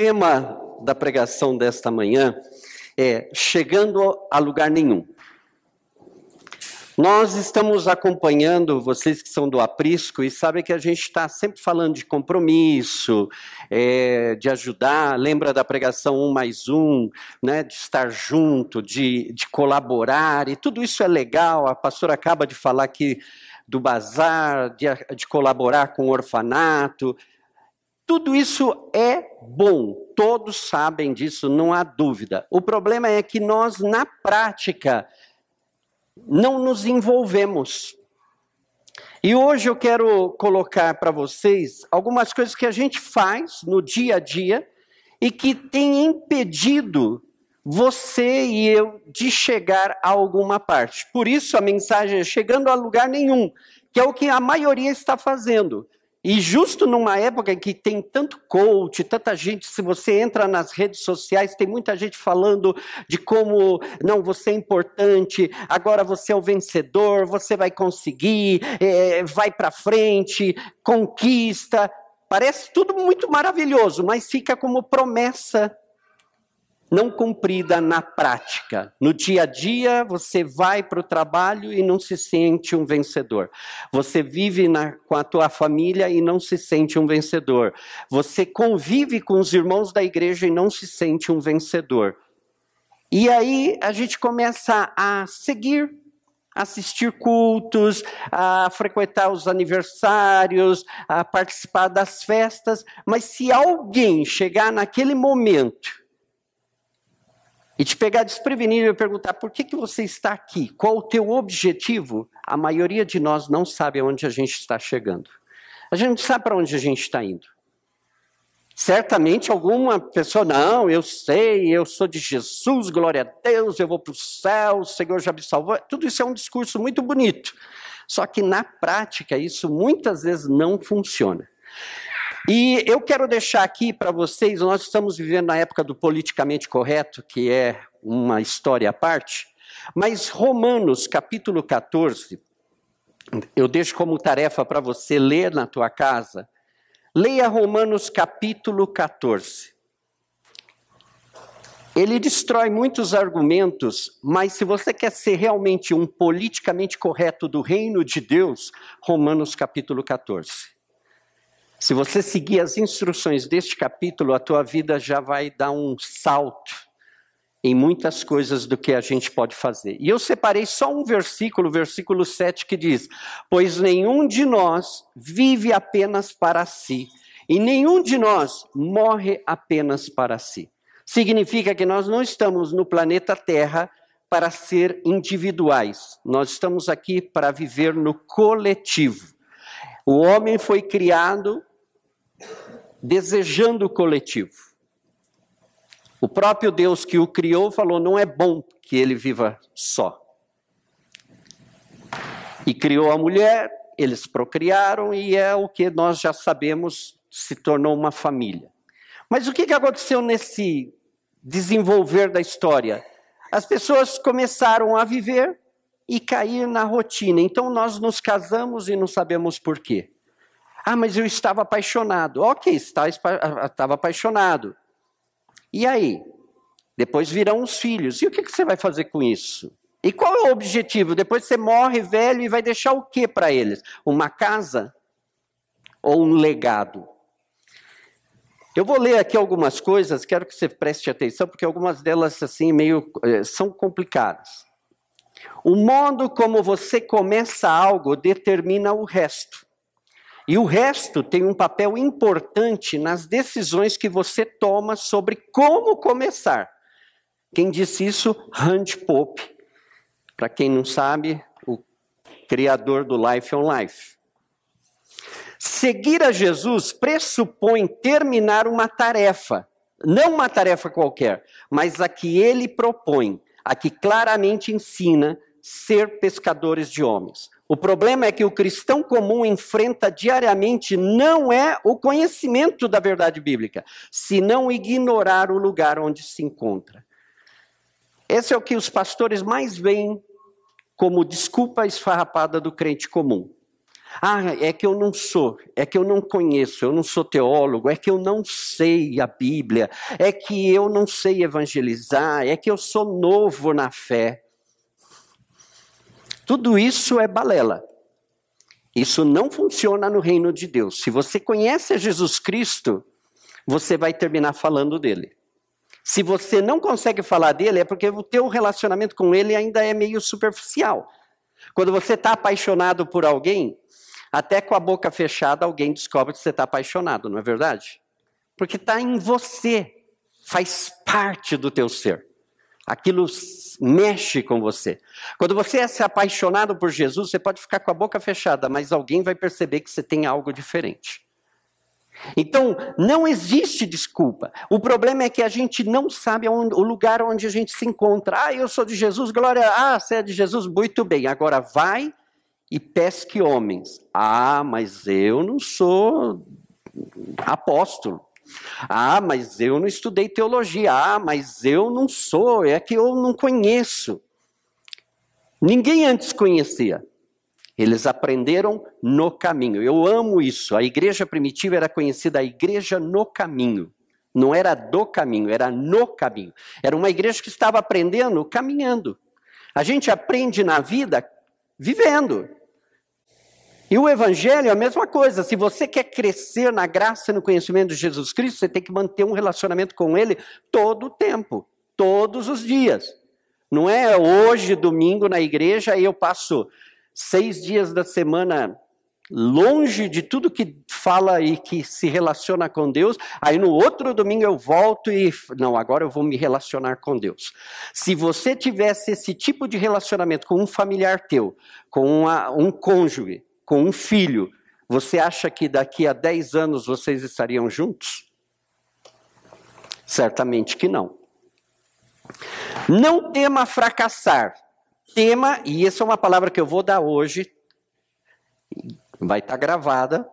Tema da pregação desta manhã é Chegando a lugar nenhum. Nós estamos acompanhando, vocês que são do aprisco, e sabem que a gente está sempre falando de compromisso, é, de ajudar, lembra da pregação um mais um, né, de estar junto, de, de colaborar, e tudo isso é legal. A pastora acaba de falar aqui do bazar, de, de colaborar com o orfanato. Tudo isso é bom, todos sabem disso, não há dúvida. O problema é que nós, na prática, não nos envolvemos. E hoje eu quero colocar para vocês algumas coisas que a gente faz no dia a dia e que tem impedido você e eu de chegar a alguma parte. Por isso a mensagem é chegando a lugar nenhum, que é o que a maioria está fazendo. E justo numa época em que tem tanto coach, tanta gente, se você entra nas redes sociais, tem muita gente falando de como, não, você é importante, agora você é o vencedor, você vai conseguir, é, vai para frente, conquista. Parece tudo muito maravilhoso, mas fica como promessa não cumprida na prática. No dia a dia, você vai para o trabalho e não se sente um vencedor. Você vive na, com a tua família e não se sente um vencedor. Você convive com os irmãos da igreja e não se sente um vencedor. E aí a gente começa a seguir assistir cultos, a frequentar os aniversários, a participar das festas, mas se alguém chegar naquele momento e te pegar desprevenido e perguntar por que, que você está aqui, qual o teu objetivo, a maioria de nós não sabe aonde a gente está chegando. A gente não sabe para onde a gente está indo. Certamente alguma pessoa, não, eu sei, eu sou de Jesus, glória a Deus, eu vou para o céu, o Senhor já me salvou. Tudo isso é um discurso muito bonito. Só que na prática isso muitas vezes não funciona. E eu quero deixar aqui para vocês, nós estamos vivendo na época do politicamente correto, que é uma história à parte, mas Romanos capítulo 14, eu deixo como tarefa para você ler na tua casa. Leia Romanos capítulo 14. Ele destrói muitos argumentos, mas se você quer ser realmente um politicamente correto do reino de Deus, Romanos capítulo 14. Se você seguir as instruções deste capítulo, a tua vida já vai dar um salto em muitas coisas do que a gente pode fazer. E eu separei só um versículo, versículo 7, que diz: Pois nenhum de nós vive apenas para si, e nenhum de nós morre apenas para si. Significa que nós não estamos no planeta Terra para ser individuais, nós estamos aqui para viver no coletivo. O homem foi criado desejando o coletivo. O próprio Deus que o criou falou: não é bom que ele viva só. E criou a mulher, eles procriaram, e é o que nós já sabemos se tornou uma família. Mas o que aconteceu nesse desenvolver da história? As pessoas começaram a viver e cair na rotina. Então nós nos casamos e não sabemos por quê. Ah, mas eu estava apaixonado. Ok, estava apaixonado. E aí? Depois virão os filhos. E o que você vai fazer com isso? E qual é o objetivo? Depois você morre velho e vai deixar o que para eles? Uma casa? Ou um legado? Eu vou ler aqui algumas coisas, quero que você preste atenção, porque algumas delas assim meio eh, são complicadas. O modo como você começa algo determina o resto. E o resto tem um papel importante nas decisões que você toma sobre como começar. Quem disse isso? Rand Pope. Para quem não sabe, o criador do Life on Life. Seguir a Jesus pressupõe terminar uma tarefa, não uma tarefa qualquer, mas a que ele propõe, a que claramente ensina ser pescadores de homens. O problema é que o cristão comum enfrenta diariamente não é o conhecimento da verdade bíblica, senão ignorar o lugar onde se encontra. Esse é o que os pastores mais veem como desculpa esfarrapada do crente comum. Ah, é que eu não sou, é que eu não conheço, eu não sou teólogo, é que eu não sei a Bíblia, é que eu não sei evangelizar, é que eu sou novo na fé. Tudo isso é balela. Isso não funciona no reino de Deus. Se você conhece Jesus Cristo, você vai terminar falando dele. Se você não consegue falar dele, é porque o teu relacionamento com ele ainda é meio superficial. Quando você está apaixonado por alguém, até com a boca fechada, alguém descobre que você está apaixonado, não é verdade? Porque está em você, faz parte do teu ser. Aquilo mexe com você. Quando você é apaixonado por Jesus, você pode ficar com a boca fechada, mas alguém vai perceber que você tem algo diferente. Então, não existe desculpa. O problema é que a gente não sabe onde, o lugar onde a gente se encontra. Ah, eu sou de Jesus, glória. Ah, você é de Jesus, muito bem. Agora vai e pesque homens. Ah, mas eu não sou apóstolo. Ah, mas eu não estudei teologia. Ah, mas eu não sou, é que eu não conheço. Ninguém antes conhecia. Eles aprenderam no caminho. Eu amo isso. A igreja primitiva era conhecida a igreja no caminho. Não era do caminho, era no caminho. Era uma igreja que estava aprendendo caminhando. A gente aprende na vida vivendo. E o evangelho é a mesma coisa. Se você quer crescer na graça e no conhecimento de Jesus Cristo, você tem que manter um relacionamento com ele todo o tempo, todos os dias. Não é hoje, domingo, na igreja, e eu passo seis dias da semana longe de tudo que fala e que se relaciona com Deus, aí no outro domingo eu volto e não, agora eu vou me relacionar com Deus. Se você tivesse esse tipo de relacionamento com um familiar teu, com uma, um cônjuge, com um filho, você acha que daqui a 10 anos vocês estariam juntos? Certamente que não. Não tema fracassar. Tema, e essa é uma palavra que eu vou dar hoje, vai estar gravada,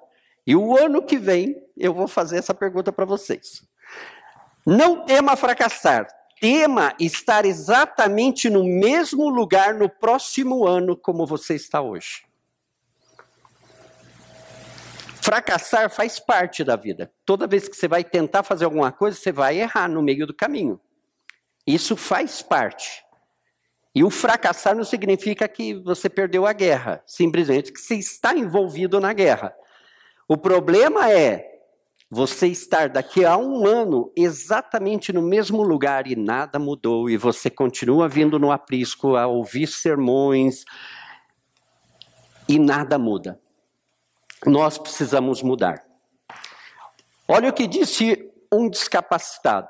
e o ano que vem eu vou fazer essa pergunta para vocês. Não tema fracassar, tema estar exatamente no mesmo lugar no próximo ano como você está hoje. Fracassar faz parte da vida. Toda vez que você vai tentar fazer alguma coisa, você vai errar no meio do caminho. Isso faz parte. E o fracassar não significa que você perdeu a guerra, simplesmente que você está envolvido na guerra. O problema é você estar daqui a um ano exatamente no mesmo lugar e nada mudou, e você continua vindo no aprisco a ouvir sermões e nada muda nós precisamos mudar. Olha o que disse um descapacitado.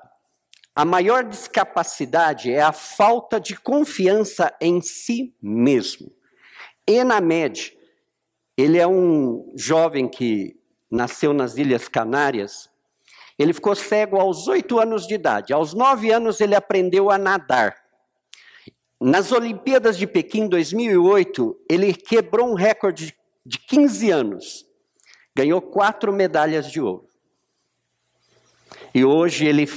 A maior discapacidade é a falta de confiança em si mesmo. Enamed, ele é um jovem que nasceu nas Ilhas Canárias. Ele ficou cego aos oito anos de idade. Aos nove anos, ele aprendeu a nadar. Nas Olimpíadas de Pequim 2008, ele quebrou um recorde de 15 anos, ganhou quatro medalhas de ouro. E hoje ele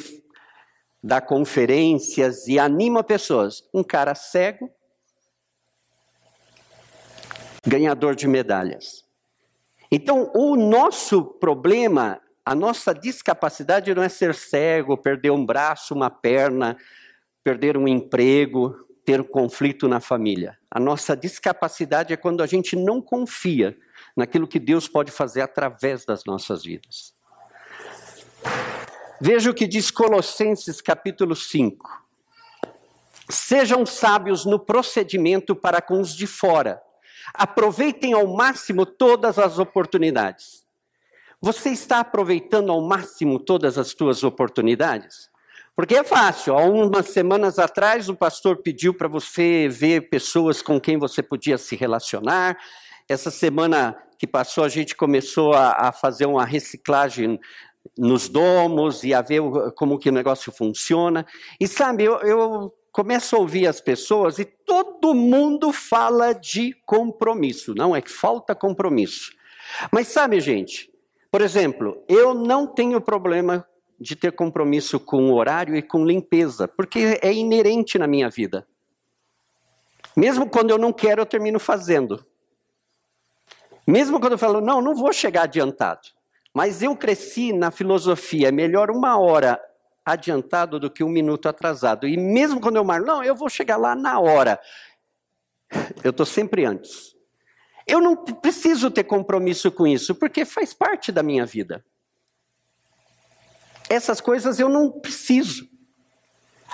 dá conferências e anima pessoas. Um cara cego, ganhador de medalhas. Então, o nosso problema, a nossa discapacidade não é ser cego, perder um braço, uma perna, perder um emprego, ter um conflito na família. A nossa discapacidade é quando a gente não confia naquilo que Deus pode fazer através das nossas vidas. Veja o que diz Colossenses capítulo 5. Sejam sábios no procedimento para com os de fora. Aproveitem ao máximo todas as oportunidades. Você está aproveitando ao máximo todas as suas oportunidades? Porque é fácil. Há umas semanas atrás, o pastor pediu para você ver pessoas com quem você podia se relacionar. Essa semana que passou, a gente começou a, a fazer uma reciclagem nos domos e a ver como que o negócio funciona. E sabe, eu, eu começo a ouvir as pessoas e todo mundo fala de compromisso. Não é que falta compromisso. Mas sabe, gente, por exemplo, eu não tenho problema de ter compromisso com o horário e com limpeza, porque é inerente na minha vida. Mesmo quando eu não quero, eu termino fazendo. Mesmo quando eu falo, não, não vou chegar adiantado. Mas eu cresci na filosofia, é melhor uma hora adiantado do que um minuto atrasado. E mesmo quando eu marco, não, eu vou chegar lá na hora. Eu estou sempre antes. Eu não preciso ter compromisso com isso, porque faz parte da minha vida. Essas coisas eu não preciso.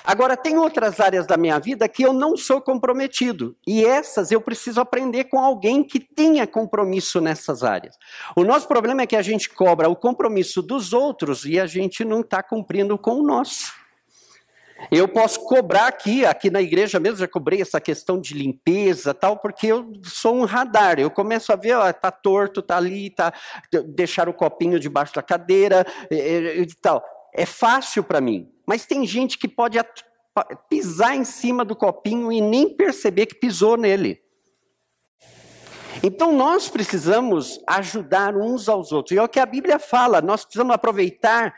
Agora, tem outras áreas da minha vida que eu não sou comprometido. E essas eu preciso aprender com alguém que tenha compromisso nessas áreas. O nosso problema é que a gente cobra o compromisso dos outros e a gente não está cumprindo com o nosso. Eu posso cobrar aqui, aqui na igreja mesmo, já cobrei essa questão de limpeza tal, porque eu sou um radar. Eu começo a ver, ó, tá torto, tá ali, tá deixar o copinho debaixo da cadeira e, e tal. É fácil para mim. Mas tem gente que pode pisar em cima do copinho e nem perceber que pisou nele. Então nós precisamos ajudar uns aos outros. E é o que a Bíblia fala, nós precisamos aproveitar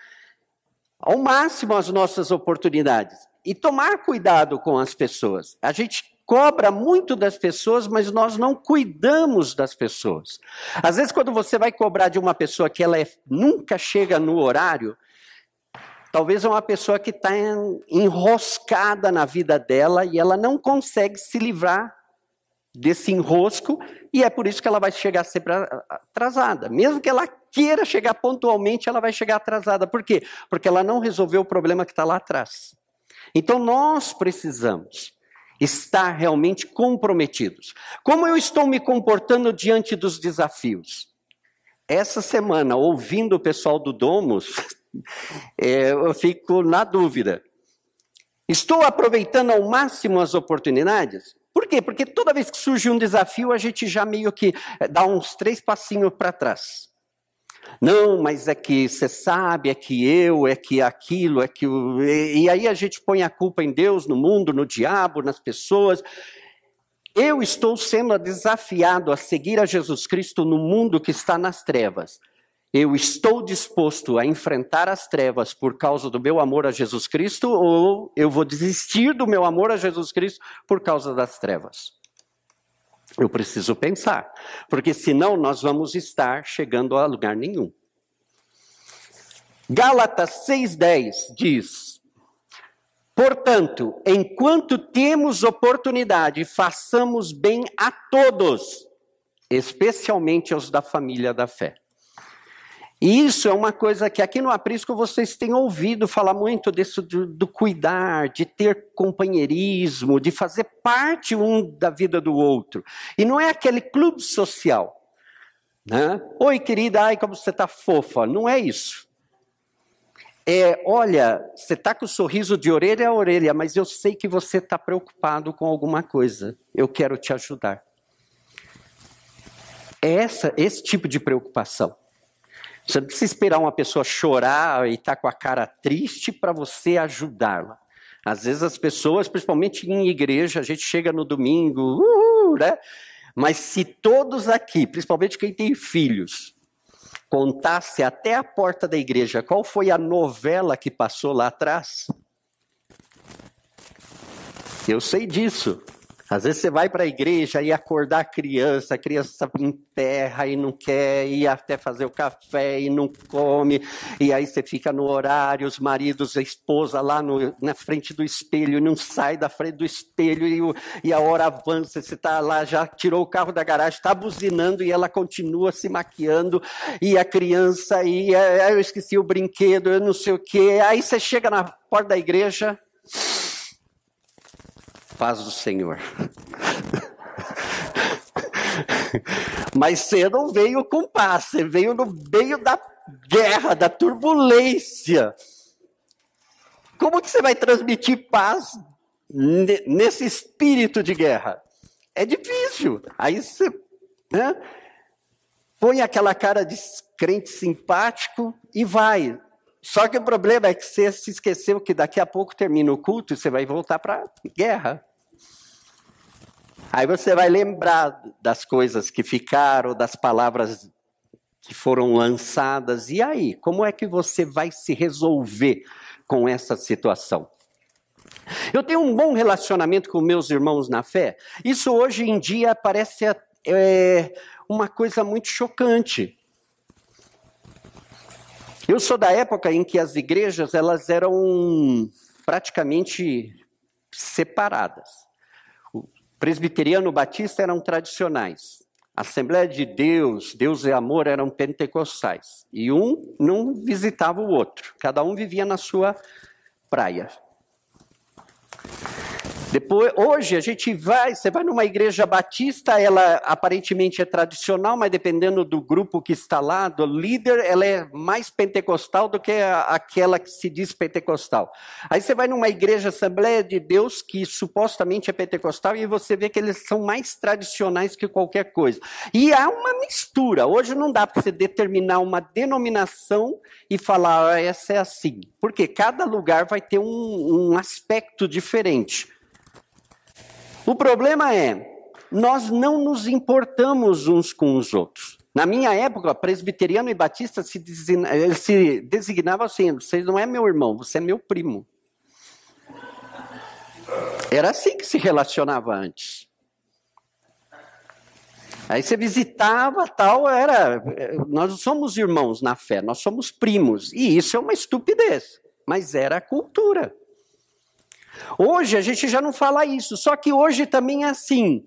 ao máximo as nossas oportunidades e tomar cuidado com as pessoas. A gente cobra muito das pessoas, mas nós não cuidamos das pessoas. Às vezes, quando você vai cobrar de uma pessoa que ela é, nunca chega no horário, Talvez é uma pessoa que está enroscada na vida dela e ela não consegue se livrar desse enrosco e é por isso que ela vai chegar sempre atrasada. Mesmo que ela queira chegar pontualmente, ela vai chegar atrasada. Por quê? Porque ela não resolveu o problema que está lá atrás. Então nós precisamos estar realmente comprometidos. Como eu estou me comportando diante dos desafios? Essa semana, ouvindo o pessoal do Domus, é, eu fico na dúvida. Estou aproveitando ao máximo as oportunidades? Por quê? Porque toda vez que surge um desafio, a gente já meio que é, dá uns três passinhos para trás. Não, mas é que você sabe, é que eu, é que aquilo, é que. E aí a gente põe a culpa em Deus, no mundo, no diabo, nas pessoas. Eu estou sendo desafiado a seguir a Jesus Cristo no mundo que está nas trevas. Eu estou disposto a enfrentar as trevas por causa do meu amor a Jesus Cristo ou eu vou desistir do meu amor a Jesus Cristo por causa das trevas? Eu preciso pensar, porque senão nós vamos estar chegando a lugar nenhum. Gálatas 6,10 diz: Portanto, enquanto temos oportunidade, façamos bem a todos, especialmente aos da família da fé. E isso é uma coisa que aqui no Aprisco vocês têm ouvido falar muito disso do, do, cuidar, de ter companheirismo, de fazer parte um da vida do outro. E não é aquele clube social. Né? Oi, querida, ai, como você está fofa. Não é isso. É, olha, você está com o sorriso de orelha a orelha, mas eu sei que você está preocupado com alguma coisa. Eu quero te ajudar. É essa, esse tipo de preocupação. Você não precisa esperar uma pessoa chorar e estar tá com a cara triste para você ajudá-la. Às vezes as pessoas, principalmente em igreja, a gente chega no domingo, uh, né? Mas se todos aqui, principalmente quem tem filhos, contasse até a porta da igreja qual foi a novela que passou lá atrás, eu sei disso. Às vezes você vai para a igreja e acordar a criança, a criança emperra e não quer ir até fazer o café e não come, e aí você fica no horário, os maridos, a esposa lá no, na frente do espelho, não sai da frente do espelho e, o, e a hora avança, você está lá, já tirou o carro da garagem, está buzinando e ela continua se maquiando, e a criança, e é, eu esqueci o brinquedo, eu não sei o quê, aí você chega na porta da igreja, paz do Senhor. Mas você não veio com paz, você veio no meio da guerra, da turbulência. Como que você vai transmitir paz nesse espírito de guerra? É difícil. Aí você né, põe aquela cara de crente simpático e vai. Só que o problema é que você se esqueceu que daqui a pouco termina o culto e você vai voltar para a guerra. Aí você vai lembrar das coisas que ficaram, das palavras que foram lançadas. E aí, como é que você vai se resolver com essa situação? Eu tenho um bom relacionamento com meus irmãos na fé. Isso hoje em dia parece é, uma coisa muito chocante. Eu sou da época em que as igrejas elas eram praticamente separadas. Presbiteriano batista eram tradicionais. Assembleia de Deus, Deus é amor eram pentecostais. E um não visitava o outro. Cada um vivia na sua praia. Depois, hoje a gente vai, você vai numa igreja batista, ela aparentemente é tradicional, mas dependendo do grupo que está lá, do líder, ela é mais pentecostal do que aquela que se diz pentecostal. Aí você vai numa igreja Assembleia de Deus que supostamente é pentecostal e você vê que eles são mais tradicionais que qualquer coisa. E há uma mistura. Hoje não dá para você determinar uma denominação e falar ah, essa é assim, porque cada lugar vai ter um, um aspecto diferente. O problema é, nós não nos importamos uns com os outros. Na minha época, presbiteriano e batista se, designavam se designavam assim: você não é meu irmão, você é meu primo. Era assim que se relacionava antes. Aí você visitava, tal, era. Nós somos irmãos na fé, nós somos primos. E isso é uma estupidez, mas era a cultura. Hoje a gente já não fala isso, só que hoje também é assim.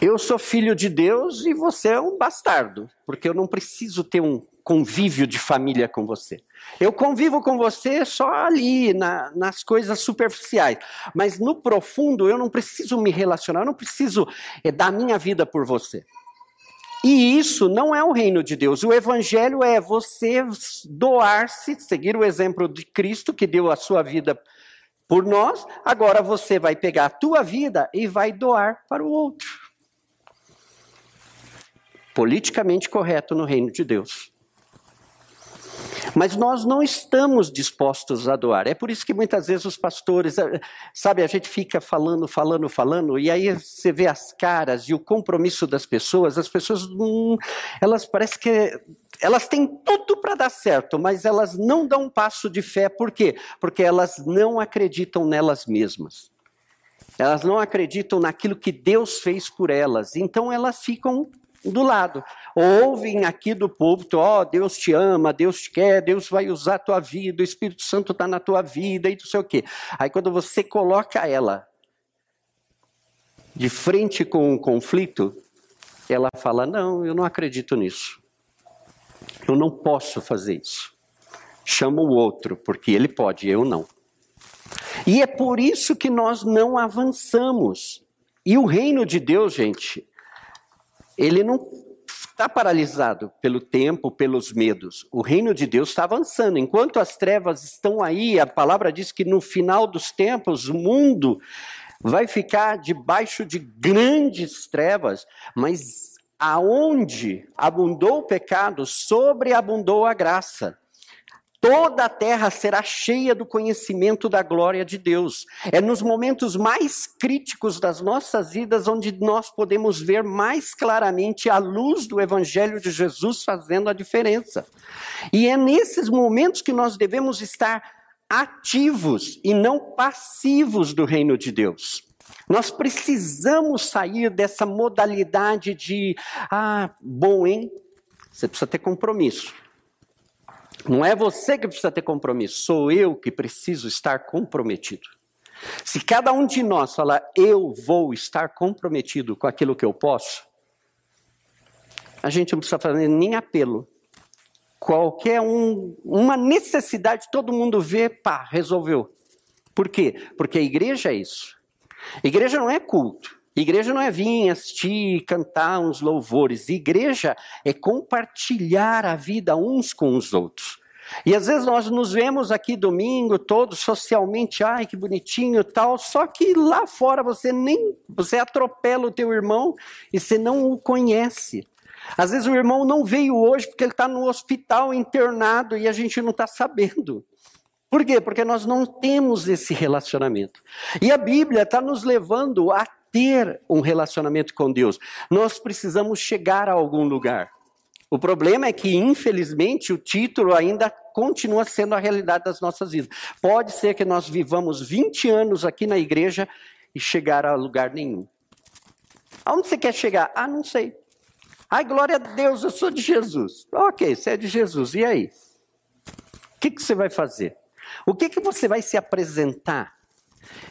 Eu sou filho de Deus e você é um bastardo, porque eu não preciso ter um convívio de família com você. Eu convivo com você só ali, na, nas coisas superficiais. Mas no profundo eu não preciso me relacionar, eu não preciso é, dar minha vida por você. E isso não é o reino de Deus. O evangelho é você doar-se, seguir o exemplo de Cristo que deu a sua vida por nós. Agora você vai pegar a tua vida e vai doar para o outro. Politicamente correto no reino de Deus. Mas nós não estamos dispostos a doar. É por isso que muitas vezes os pastores, eh, sabe, a gente fica falando, falando, falando, e aí você vê as caras e o compromisso das pessoas, as pessoas, hum, elas parecem que elas têm tudo para dar certo, mas elas não dão um passo de fé. Por quê? Porque elas não acreditam nelas mesmas. Elas não acreditam naquilo que Deus fez por elas. Então elas ficam do lado. Ouvem aqui do púlpito, ó, oh, Deus te ama, Deus te quer, Deus vai usar a tua vida, o Espírito Santo está na tua vida e não sei o quê. Aí quando você coloca ela de frente com um conflito, ela fala: Não, eu não acredito nisso. Eu não posso fazer isso. Chama o outro, porque ele pode, eu não. E é por isso que nós não avançamos. E o reino de Deus, gente, ele não está paralisado pelo tempo, pelos medos. O reino de Deus está avançando. Enquanto as trevas estão aí, a palavra diz que no final dos tempos o mundo vai ficar debaixo de grandes trevas, mas aonde abundou o pecado, sobreabundou a graça toda a terra será cheia do conhecimento da glória de Deus. É nos momentos mais críticos das nossas vidas onde nós podemos ver mais claramente a luz do Evangelho de Jesus fazendo a diferença. E é nesses momentos que nós devemos estar ativos e não passivos do reino de Deus. Nós precisamos sair dessa modalidade de, ah, bom, hein? Você precisa ter compromisso. Não é você que precisa ter compromisso, sou eu que preciso estar comprometido. Se cada um de nós falar, eu vou estar comprometido com aquilo que eu posso, a gente não precisa fazer nem apelo. Qualquer um, uma necessidade, todo mundo vê, pá, resolveu. Por quê? Porque a igreja é isso. A igreja não é culto. Igreja não é vir assistir, cantar uns louvores. Igreja é compartilhar a vida uns com os outros. E às vezes nós nos vemos aqui domingo todos socialmente, ai que bonitinho tal, só que lá fora você nem você atropela o teu irmão e você não o conhece. Às vezes o irmão não veio hoje porque ele está no hospital internado e a gente não está sabendo. Por quê? Porque nós não temos esse relacionamento. E a Bíblia está nos levando a ter um relacionamento com Deus. Nós precisamos chegar a algum lugar. O problema é que, infelizmente, o título ainda continua sendo a realidade das nossas vidas. Pode ser que nós vivamos 20 anos aqui na igreja e chegar a lugar nenhum. Aonde você quer chegar? Ah, não sei. Ai, glória a Deus, eu sou de Jesus. Ok, você é de Jesus, e aí? O que, que você vai fazer? O que, que você vai se apresentar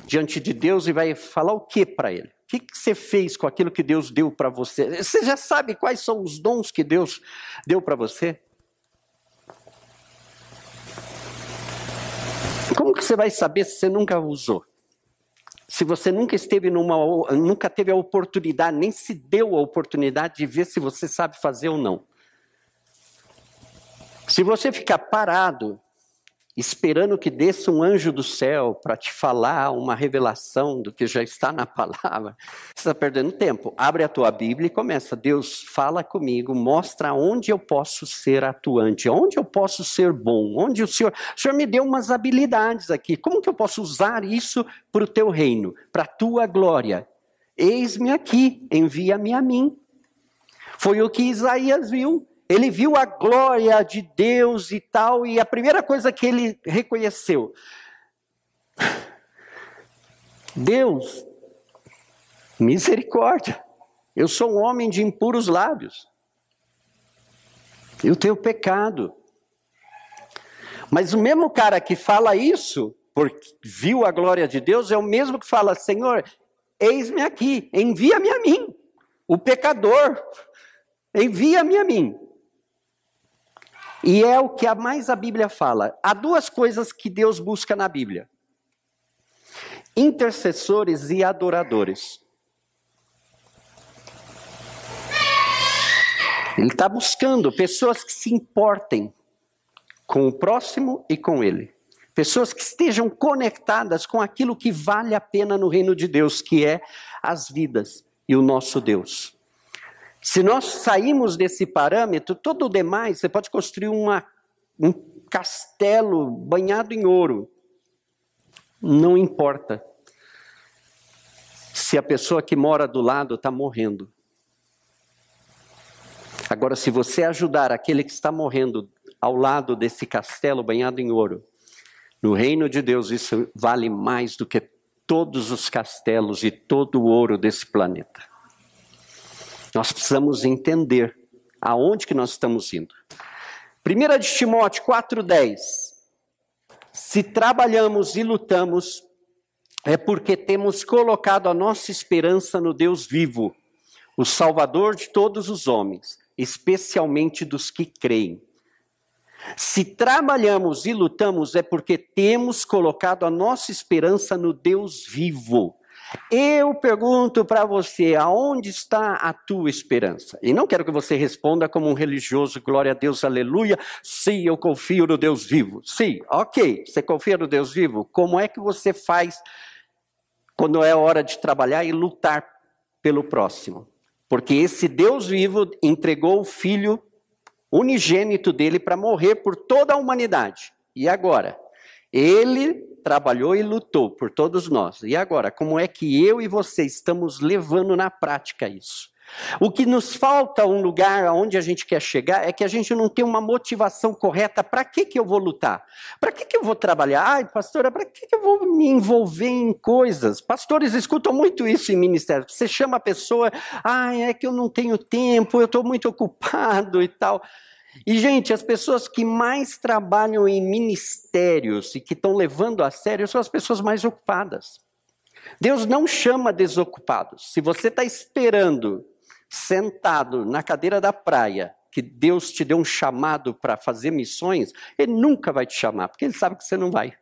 diante de Deus e vai falar o que para Ele? O que, que você fez com aquilo que Deus deu para você? Você já sabe quais são os dons que Deus deu para você? Como que você vai saber se você nunca usou? Se você nunca esteve numa, nunca teve a oportunidade, nem se deu a oportunidade de ver se você sabe fazer ou não. Se você ficar parado esperando que desça um anjo do céu para te falar uma revelação do que já está na palavra, você está perdendo tempo. Abre a tua Bíblia e começa. Deus, fala comigo, mostra onde eu posso ser atuante, onde eu posso ser bom, onde o Senhor. O Senhor me deu umas habilidades aqui. Como que eu posso usar isso para o teu reino, para a tua glória? Eis-me aqui, envia-me a mim. Foi o que Isaías viu. Ele viu a glória de Deus e tal, e a primeira coisa que ele reconheceu: Deus, misericórdia, eu sou um homem de impuros lábios, eu tenho pecado. Mas o mesmo cara que fala isso, porque viu a glória de Deus, é o mesmo que fala: Senhor, eis-me aqui, envia-me a mim, o pecador, envia-me a mim. E é o que a mais a Bíblia fala. Há duas coisas que Deus busca na Bíblia: intercessores e adoradores. Ele está buscando pessoas que se importem com o próximo e com ele. Pessoas que estejam conectadas com aquilo que vale a pena no reino de Deus, que é as vidas e o nosso Deus. Se nós sairmos desse parâmetro, todo o demais, você pode construir uma, um castelo banhado em ouro. Não importa se a pessoa que mora do lado está morrendo. Agora, se você ajudar aquele que está morrendo ao lado desse castelo banhado em ouro, no reino de Deus isso vale mais do que todos os castelos e todo o ouro desse planeta. Nós precisamos entender aonde que nós estamos indo. 1 de Timóteo 4,10. Se trabalhamos e lutamos, é porque temos colocado a nossa esperança no Deus vivo, o Salvador de todos os homens, especialmente dos que creem. Se trabalhamos e lutamos, é porque temos colocado a nossa esperança no Deus vivo, eu pergunto para você, aonde está a tua esperança? E não quero que você responda como um religioso, glória a Deus, aleluia. Sim, eu confio no Deus vivo. Sim, ok, você confia no Deus vivo. Como é que você faz quando é hora de trabalhar e lutar pelo próximo? Porque esse Deus vivo entregou o filho unigênito dele para morrer por toda a humanidade. E agora? Ele trabalhou e lutou por todos nós. E agora, como é que eu e você estamos levando na prática isso? O que nos falta um lugar aonde a gente quer chegar é que a gente não tem uma motivação correta. Para que, que eu vou lutar? Para que, que eu vou trabalhar? Ai, pastora, para que, que eu vou me envolver em coisas? Pastores escutam muito isso em ministério. Você chama a pessoa, ai, é que eu não tenho tempo, eu estou muito ocupado e tal. E, gente, as pessoas que mais trabalham em ministérios e que estão levando a sério são as pessoas mais ocupadas. Deus não chama desocupados. Se você está esperando, sentado na cadeira da praia, que Deus te deu um chamado para fazer missões, Ele nunca vai te chamar, porque Ele sabe que você não vai.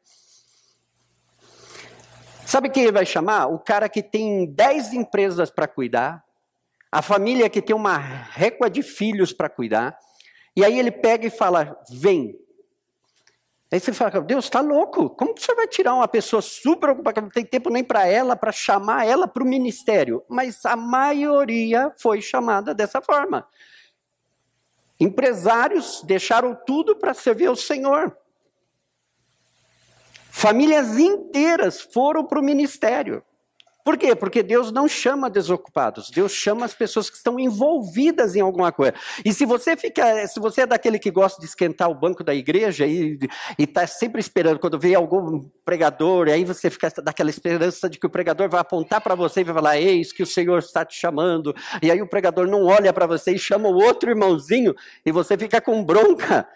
Sabe quem ele vai chamar? O cara que tem dez empresas para cuidar, a família que tem uma régua de filhos para cuidar, e aí ele pega e fala: vem. Aí você fala, Deus está louco. Como que você vai tirar uma pessoa super ocupada, que não tem tempo nem para ela, para chamar ela para o ministério? Mas a maioria foi chamada dessa forma. Empresários deixaram tudo para servir ao Senhor. Famílias inteiras foram para o ministério. Por quê? Porque Deus não chama desocupados, Deus chama as pessoas que estão envolvidas em alguma coisa. E se você fica, se você é daquele que gosta de esquentar o banco da igreja e está sempre esperando quando vê algum pregador, e aí você fica daquela esperança de que o pregador vai apontar para você e vai falar: Eis que o Senhor está te chamando. E aí o pregador não olha para você e chama o outro irmãozinho, e você fica com bronca.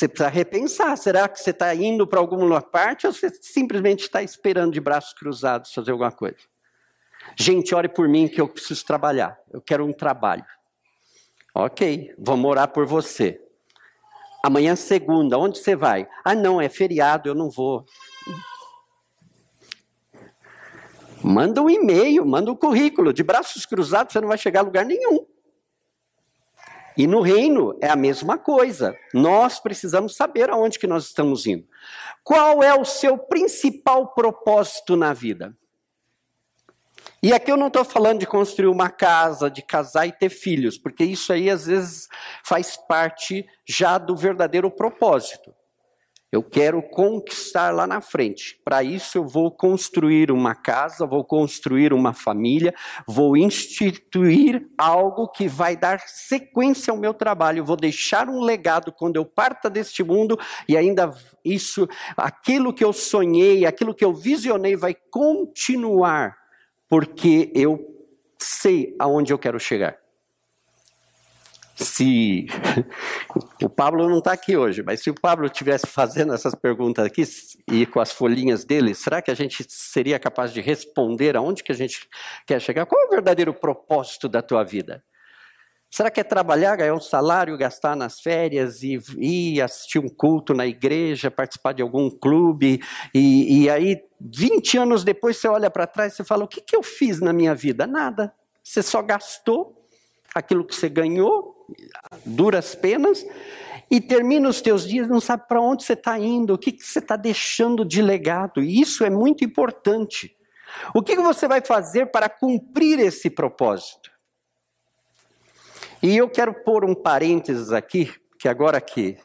Você precisa repensar: será que você está indo para alguma parte ou você simplesmente está esperando de braços cruzados fazer alguma coisa? Gente, ore por mim que eu preciso trabalhar. Eu quero um trabalho. Ok, vamos orar por você. Amanhã, segunda, onde você vai? Ah, não, é feriado, eu não vou. Manda um e-mail, manda um currículo. De braços cruzados você não vai chegar a lugar nenhum. E no reino é a mesma coisa. Nós precisamos saber aonde que nós estamos indo. Qual é o seu principal propósito na vida? E aqui eu não estou falando de construir uma casa, de casar e ter filhos, porque isso aí às vezes faz parte já do verdadeiro propósito. Eu quero conquistar lá na frente. Para isso, eu vou construir uma casa, vou construir uma família, vou instituir algo que vai dar sequência ao meu trabalho. Vou deixar um legado quando eu parta deste mundo e ainda isso, aquilo que eu sonhei, aquilo que eu visionei, vai continuar, porque eu sei aonde eu quero chegar se o Pablo não está aqui hoje, mas se o Pablo estivesse fazendo essas perguntas aqui e com as folhinhas dele, será que a gente seria capaz de responder aonde que a gente quer chegar? Qual é o verdadeiro propósito da tua vida? Será que é trabalhar, ganhar um salário, gastar nas férias e ir assistir um culto na igreja, participar de algum clube e, e aí 20 anos depois você olha para trás e fala: o que, que eu fiz na minha vida? Nada. Você só gastou aquilo que você ganhou duras penas, e termina os teus dias, não sabe para onde você está indo, o que, que você está deixando de legado. E isso é muito importante. O que, que você vai fazer para cumprir esse propósito? E eu quero pôr um parênteses aqui, que agora que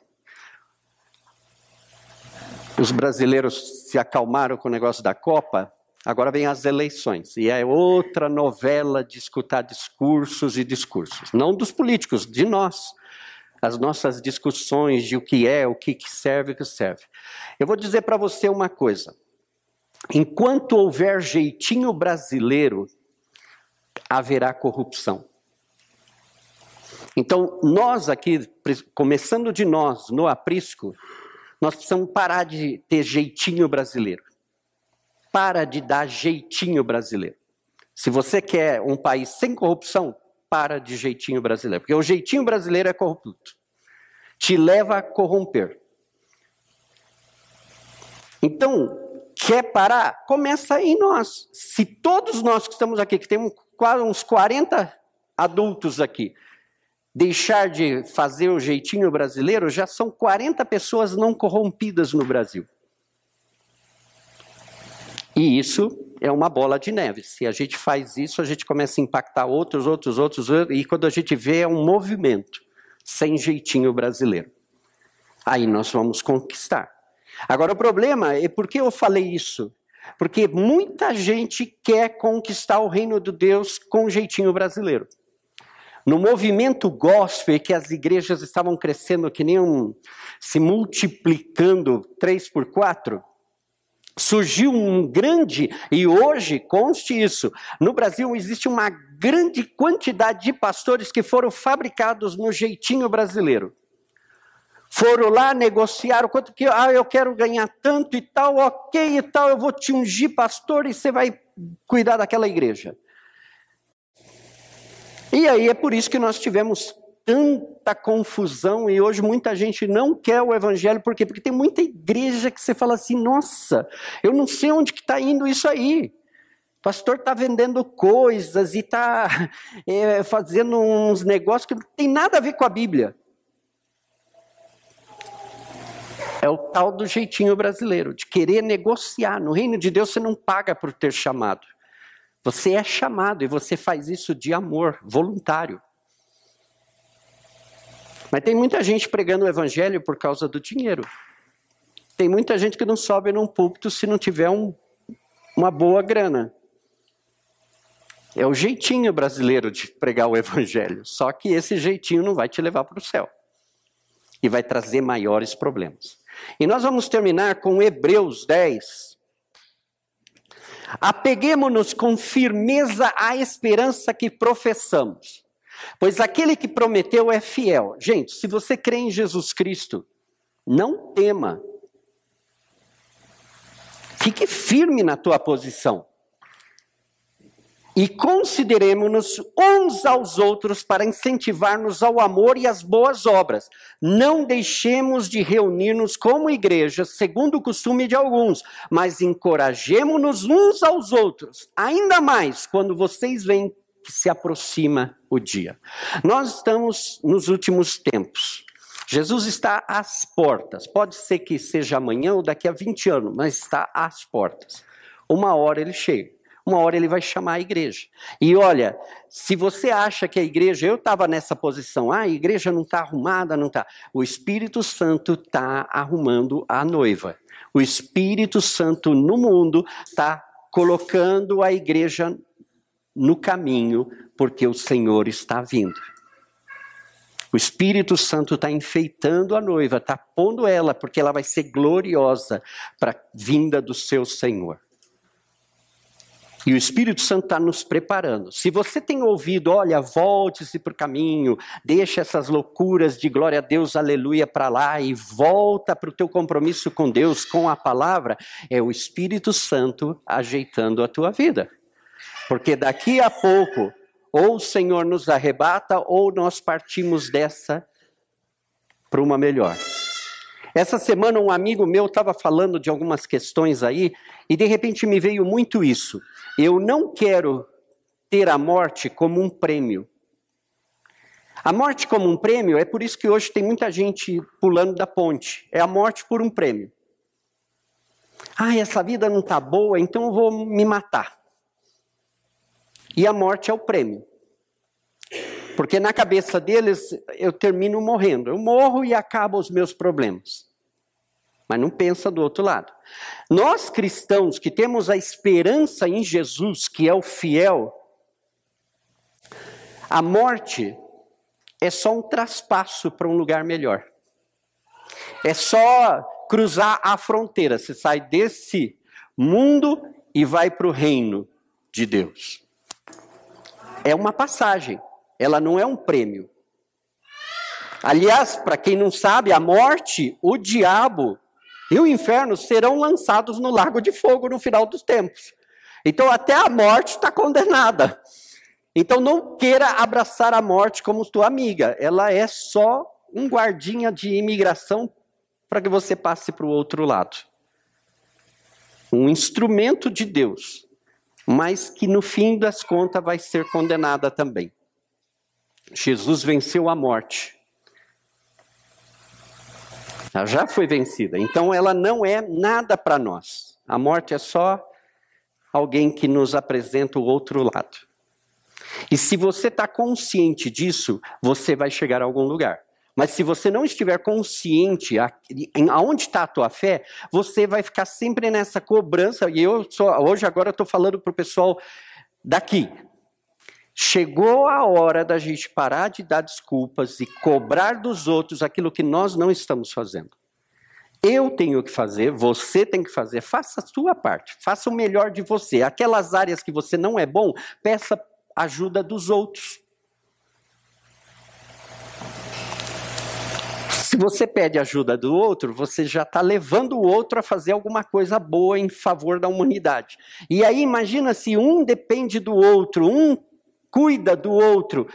os brasileiros se acalmaram com o negócio da Copa, Agora vem as eleições, e é outra novela de escutar discursos e discursos. Não dos políticos, de nós. As nossas discussões de o que é, o que serve, o que serve. Eu vou dizer para você uma coisa. Enquanto houver jeitinho brasileiro, haverá corrupção. Então, nós aqui, começando de nós, no aprisco, nós precisamos parar de ter jeitinho brasileiro para de dar jeitinho brasileiro. Se você quer um país sem corrupção, para de jeitinho brasileiro, porque o jeitinho brasileiro é corrupto. Te leva a corromper. Então, quer parar? Começa em nós. Se todos nós que estamos aqui, que temos quase uns 40 adultos aqui, deixar de fazer o jeitinho brasileiro, já são 40 pessoas não corrompidas no Brasil. E isso é uma bola de neve. Se a gente faz isso, a gente começa a impactar outros, outros, outros, e quando a gente vê é um movimento, sem jeitinho brasileiro. Aí nós vamos conquistar. Agora o problema é por que eu falei isso? Porque muita gente quer conquistar o reino de Deus com jeitinho brasileiro. No movimento gospel, que as igrejas estavam crescendo que nem um, se multiplicando três por quatro, surgiu um grande, e hoje conste isso, no Brasil existe uma grande quantidade de pastores que foram fabricados no jeitinho brasileiro. Foram lá negociar o quanto que, ah, eu quero ganhar tanto e tal, ok e tal, eu vou te ungir pastor e você vai cuidar daquela igreja. E aí é por isso que nós tivemos tanta confusão e hoje muita gente não quer o evangelho, por quê? Porque tem muita igreja que você fala assim, nossa, eu não sei onde que está indo isso aí. O pastor está vendendo coisas e está é, fazendo uns negócios que não tem nada a ver com a Bíblia. É o tal do jeitinho brasileiro, de querer negociar. No reino de Deus você não paga por ter chamado. Você é chamado e você faz isso de amor, voluntário. Mas tem muita gente pregando o evangelho por causa do dinheiro. Tem muita gente que não sobe num púlpito se não tiver um uma boa grana. É o jeitinho brasileiro de pregar o evangelho. Só que esse jeitinho não vai te levar para o céu. E vai trazer maiores problemas. E nós vamos terminar com Hebreus 10. Apeguemos-nos com firmeza à esperança que professamos, pois aquele que prometeu é fiel. Gente, se você crê em Jesus Cristo, não tema. Fique firme na tua posição e consideremos-nos uns aos outros para incentivar-nos ao amor e às boas obras. Não deixemos de reunir-nos como igreja, segundo o costume de alguns, mas encorajemos-nos uns aos outros, ainda mais quando vocês veem que se aproxima o dia. Nós estamos nos últimos tempos. Jesus está às portas. Pode ser que seja amanhã ou daqui a 20 anos, mas está às portas. Uma hora ele chega uma hora ele vai chamar a igreja. E olha, se você acha que a igreja, eu estava nessa posição, ah, a igreja não está arrumada, não está. O Espírito Santo está arrumando a noiva. O Espírito Santo no mundo está colocando a igreja no caminho, porque o Senhor está vindo. O Espírito Santo está enfeitando a noiva, está pondo ela, porque ela vai ser gloriosa para a vinda do seu Senhor. E o Espírito Santo está nos preparando. Se você tem ouvido, olha, volte-se para o caminho, deixa essas loucuras de glória a Deus, aleluia, para lá e volta para o teu compromisso com Deus, com a palavra, é o Espírito Santo ajeitando a tua vida. Porque daqui a pouco, ou o Senhor nos arrebata, ou nós partimos dessa para uma melhor. Essa semana um amigo meu estava falando de algumas questões aí, e de repente me veio muito isso. Eu não quero ter a morte como um prêmio. A morte como um prêmio é por isso que hoje tem muita gente pulando da ponte. É a morte por um prêmio. Ah, essa vida não está boa, então eu vou me matar. E a morte é o prêmio. Porque na cabeça deles eu termino morrendo. Eu morro e acabam os meus problemas mas não pensa do outro lado. Nós cristãos que temos a esperança em Jesus, que é o fiel, a morte é só um traspasso para um lugar melhor. É só cruzar a fronteira. Você sai desse mundo e vai para o reino de Deus. É uma passagem, ela não é um prêmio. Aliás, para quem não sabe, a morte, o diabo, e o inferno serão lançados no lago de fogo no final dos tempos. Então, até a morte está condenada. Então, não queira abraçar a morte como tua amiga. Ela é só um guardinha de imigração para que você passe para o outro lado. Um instrumento de Deus, mas que no fim das contas vai ser condenada também. Jesus venceu a morte ela já foi vencida. Então ela não é nada para nós. A morte é só alguém que nos apresenta o outro lado. E se você está consciente disso, você vai chegar a algum lugar. Mas se você não estiver consciente aonde está a tua fé, você vai ficar sempre nessa cobrança. E eu só, hoje agora estou falando para o pessoal daqui. Chegou a hora da gente parar de dar desculpas e cobrar dos outros aquilo que nós não estamos fazendo. Eu tenho que fazer, você tem que fazer, faça a sua parte, faça o melhor de você. Aquelas áreas que você não é bom, peça ajuda dos outros. Se você pede ajuda do outro, você já está levando o outro a fazer alguma coisa boa em favor da humanidade. E aí imagina se um depende do outro, um cuida do outro,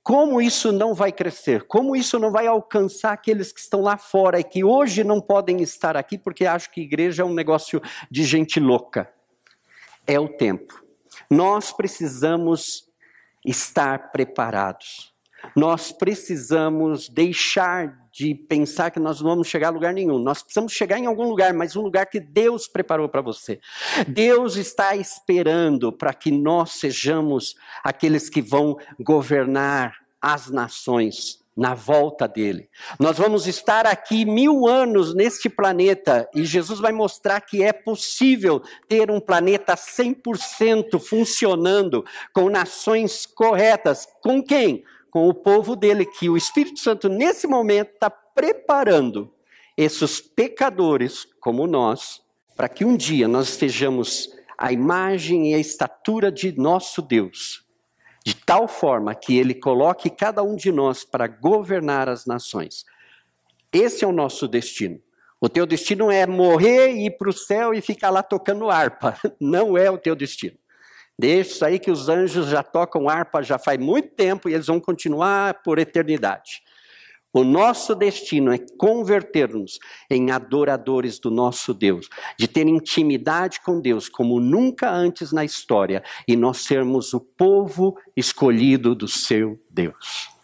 como isso não vai crescer? Como isso não vai alcançar aqueles que estão lá fora e que hoje não podem estar aqui porque acham que igreja é um negócio de gente louca? É o tempo. Nós precisamos estar preparados. Nós precisamos deixar de pensar que nós não vamos chegar a lugar nenhum. Nós precisamos chegar em algum lugar, mas um lugar que Deus preparou para você. Deus está esperando para que nós sejamos aqueles que vão governar as nações na volta dele. Nós vamos estar aqui mil anos neste planeta e Jesus vai mostrar que é possível ter um planeta 100% funcionando, com nações corretas. Com quem? Com o povo dele, que o Espírito Santo, nesse momento, está preparando esses pecadores, como nós, para que um dia nós estejamos a imagem e a estatura de nosso Deus de tal forma que ele coloque cada um de nós para governar as nações. Esse é o nosso destino. O teu destino é morrer ir para o céu e ficar lá tocando harpa. Não é o teu destino. Deixa isso aí que os anjos já tocam harpa já faz muito tempo e eles vão continuar por eternidade. O nosso destino é converter-nos em adoradores do nosso Deus, de ter intimidade com Deus como nunca antes na história e nós sermos o povo escolhido do seu Deus.